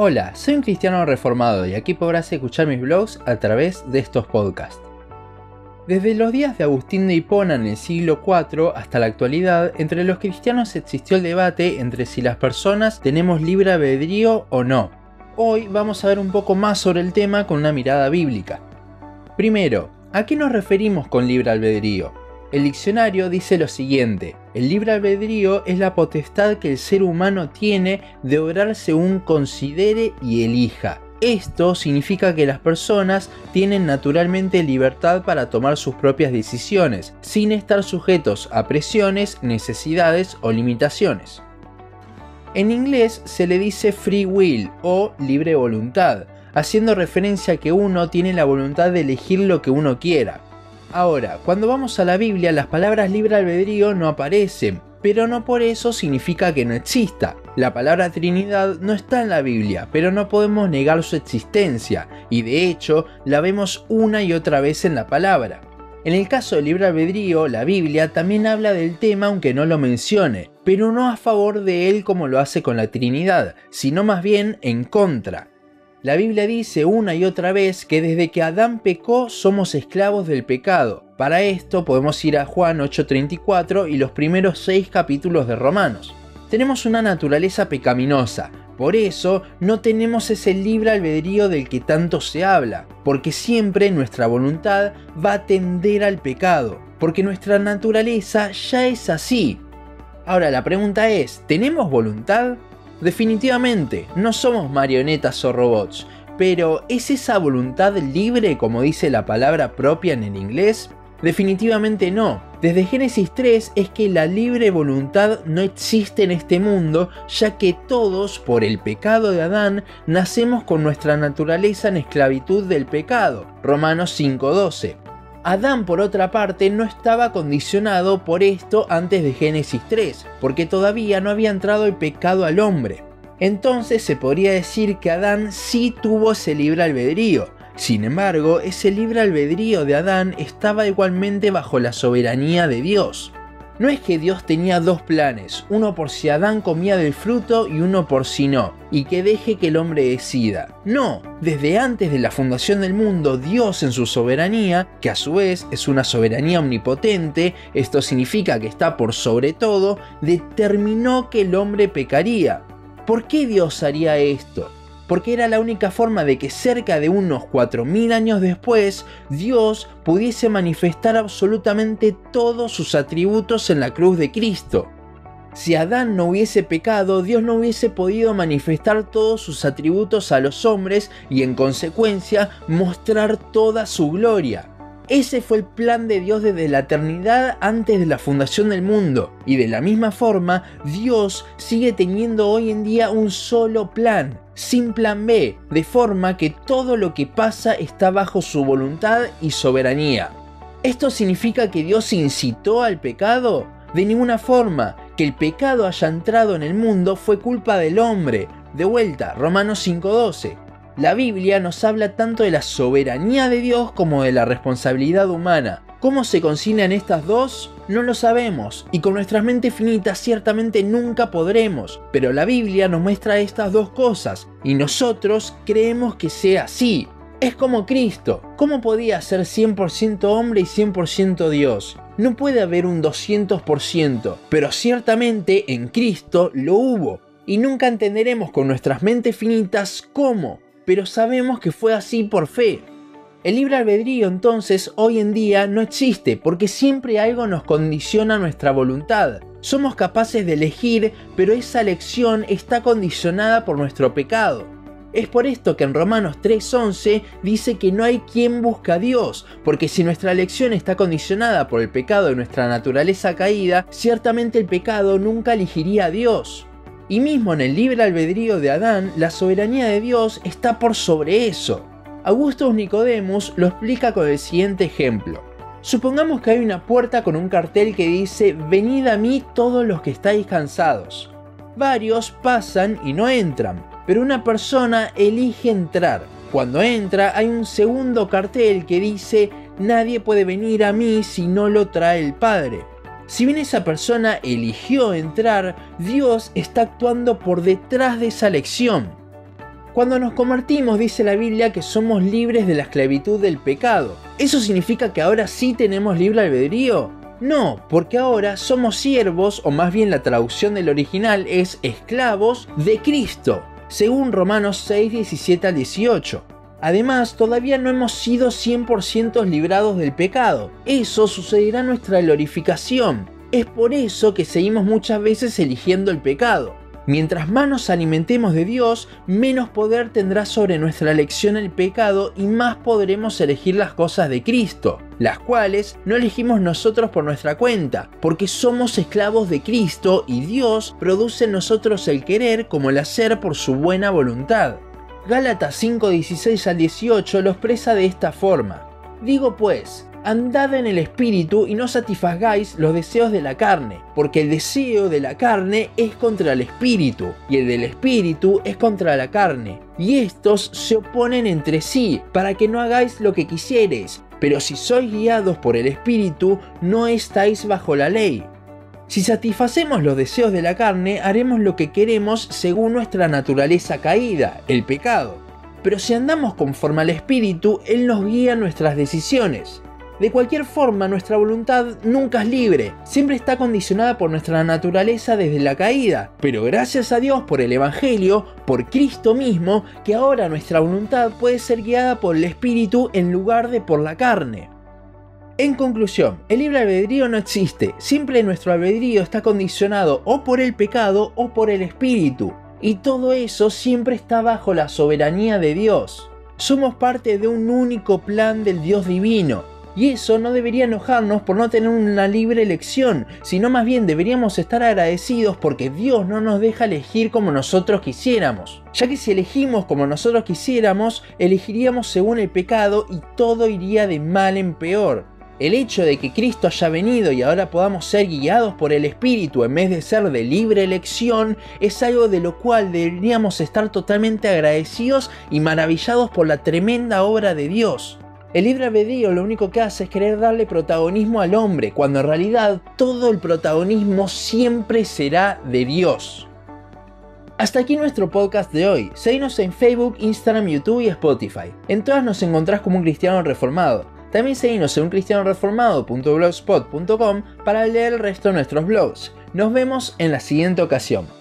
Hola, soy un cristiano reformado y aquí podrás escuchar mis blogs a través de estos podcasts. Desde los días de Agustín de Hipona en el siglo IV hasta la actualidad, entre los cristianos existió el debate entre si las personas tenemos libre albedrío o no. Hoy vamos a ver un poco más sobre el tema con una mirada bíblica. Primero, ¿a qué nos referimos con libre albedrío? El diccionario dice lo siguiente, el libre albedrío es la potestad que el ser humano tiene de obrar según considere y elija. Esto significa que las personas tienen naturalmente libertad para tomar sus propias decisiones, sin estar sujetos a presiones, necesidades o limitaciones. En inglés se le dice free will o libre voluntad, haciendo referencia a que uno tiene la voluntad de elegir lo que uno quiera. Ahora, cuando vamos a la Biblia, las palabras libre albedrío no aparecen, pero no por eso significa que no exista. La palabra Trinidad no está en la Biblia, pero no podemos negar su existencia, y de hecho la vemos una y otra vez en la palabra. En el caso del libre albedrío, la Biblia también habla del tema aunque no lo mencione, pero no a favor de él como lo hace con la Trinidad, sino más bien en contra. La Biblia dice una y otra vez que desde que Adán pecó somos esclavos del pecado. Para esto podemos ir a Juan 8:34 y los primeros seis capítulos de Romanos. Tenemos una naturaleza pecaminosa, por eso no tenemos ese libre albedrío del que tanto se habla, porque siempre nuestra voluntad va a tender al pecado, porque nuestra naturaleza ya es así. Ahora la pregunta es, ¿tenemos voluntad? Definitivamente, no somos marionetas o robots, pero ¿es esa voluntad libre como dice la palabra propia en el inglés? Definitivamente no. Desde Génesis 3 es que la libre voluntad no existe en este mundo, ya que todos, por el pecado de Adán, nacemos con nuestra naturaleza en esclavitud del pecado. Romanos 5:12. Adán, por otra parte, no estaba condicionado por esto antes de Génesis 3, porque todavía no había entrado el pecado al hombre. Entonces se podría decir que Adán sí tuvo ese libre albedrío. Sin embargo, ese libre albedrío de Adán estaba igualmente bajo la soberanía de Dios. No es que Dios tenía dos planes, uno por si Adán comía del fruto y uno por si no, y que deje que el hombre decida. No, desde antes de la fundación del mundo, Dios en su soberanía, que a su vez es una soberanía omnipotente, esto significa que está por sobre todo, determinó que el hombre pecaría. ¿Por qué Dios haría esto? Porque era la única forma de que cerca de unos 4.000 años después Dios pudiese manifestar absolutamente todos sus atributos en la cruz de Cristo. Si Adán no hubiese pecado, Dios no hubiese podido manifestar todos sus atributos a los hombres y en consecuencia mostrar toda su gloria. Ese fue el plan de Dios desde la eternidad antes de la fundación del mundo. Y de la misma forma, Dios sigue teniendo hoy en día un solo plan, sin plan B, de forma que todo lo que pasa está bajo su voluntad y soberanía. ¿Esto significa que Dios incitó al pecado? De ninguna forma. Que el pecado haya entrado en el mundo fue culpa del hombre. De vuelta, Romanos 5.12. La Biblia nos habla tanto de la soberanía de Dios como de la responsabilidad humana. ¿Cómo se concilian estas dos? No lo sabemos, y con nuestras mentes finitas ciertamente nunca podremos, pero la Biblia nos muestra estas dos cosas, y nosotros creemos que sea así. Es como Cristo, ¿cómo podía ser 100% hombre y 100% Dios? No puede haber un 200%, pero ciertamente en Cristo lo hubo, y nunca entenderemos con nuestras mentes finitas cómo, pero sabemos que fue así por fe. El libre albedrío entonces hoy en día no existe porque siempre algo nos condiciona nuestra voluntad. Somos capaces de elegir, pero esa elección está condicionada por nuestro pecado. Es por esto que en Romanos 3:11 dice que no hay quien busca a Dios, porque si nuestra elección está condicionada por el pecado de nuestra naturaleza caída, ciertamente el pecado nunca elegiría a Dios. Y mismo en el libre albedrío de Adán, la soberanía de Dios está por sobre eso. Augustus Nicodemus lo explica con el siguiente ejemplo. Supongamos que hay una puerta con un cartel que dice, venid a mí todos los que estáis cansados. Varios pasan y no entran, pero una persona elige entrar. Cuando entra hay un segundo cartel que dice, nadie puede venir a mí si no lo trae el Padre. Si bien esa persona eligió entrar, Dios está actuando por detrás de esa elección. Cuando nos convertimos dice la Biblia que somos libres de la esclavitud del pecado. ¿Eso significa que ahora sí tenemos libre albedrío? No, porque ahora somos siervos, o más bien la traducción del original es esclavos de Cristo, según Romanos 6, 17 al 18. Además, todavía no hemos sido 100% librados del pecado. Eso sucederá en nuestra glorificación. Es por eso que seguimos muchas veces eligiendo el pecado. Mientras más nos alimentemos de Dios, menos poder tendrá sobre nuestra elección el pecado y más podremos elegir las cosas de Cristo, las cuales no elegimos nosotros por nuestra cuenta, porque somos esclavos de Cristo y Dios produce en nosotros el querer como el hacer por su buena voluntad. Gálatas 5, 16 al 18 lo expresa de esta forma. Digo pues, andad en el espíritu y no satisfagáis los deseos de la carne, porque el deseo de la carne es contra el espíritu, y el del espíritu es contra la carne, y estos se oponen entre sí, para que no hagáis lo que quisieres, pero si sois guiados por el espíritu, no estáis bajo la ley. Si satisfacemos los deseos de la carne, haremos lo que queremos según nuestra naturaleza caída, el pecado. Pero si andamos conforme al Espíritu, Él nos guía nuestras decisiones. De cualquier forma, nuestra voluntad nunca es libre, siempre está condicionada por nuestra naturaleza desde la caída, pero gracias a Dios por el Evangelio, por Cristo mismo, que ahora nuestra voluntad puede ser guiada por el Espíritu en lugar de por la carne. En conclusión, el libre albedrío no existe, siempre nuestro albedrío está condicionado o por el pecado o por el Espíritu, y todo eso siempre está bajo la soberanía de Dios. Somos parte de un único plan del Dios divino, y eso no debería enojarnos por no tener una libre elección, sino más bien deberíamos estar agradecidos porque Dios no nos deja elegir como nosotros quisiéramos. Ya que si elegimos como nosotros quisiéramos, elegiríamos según el pecado y todo iría de mal en peor. El hecho de que Cristo haya venido y ahora podamos ser guiados por el Espíritu en vez de ser de libre elección es algo de lo cual deberíamos estar totalmente agradecidos y maravillados por la tremenda obra de Dios. El libre albedrío lo único que hace es querer darle protagonismo al hombre, cuando en realidad todo el protagonismo siempre será de Dios. Hasta aquí nuestro podcast de hoy. Seguinos en Facebook, Instagram, YouTube y Spotify. En todas nos encontrás como un cristiano reformado. También seguinos en uncristianoreformado.blogspot.com para leer el resto de nuestros blogs. Nos vemos en la siguiente ocasión.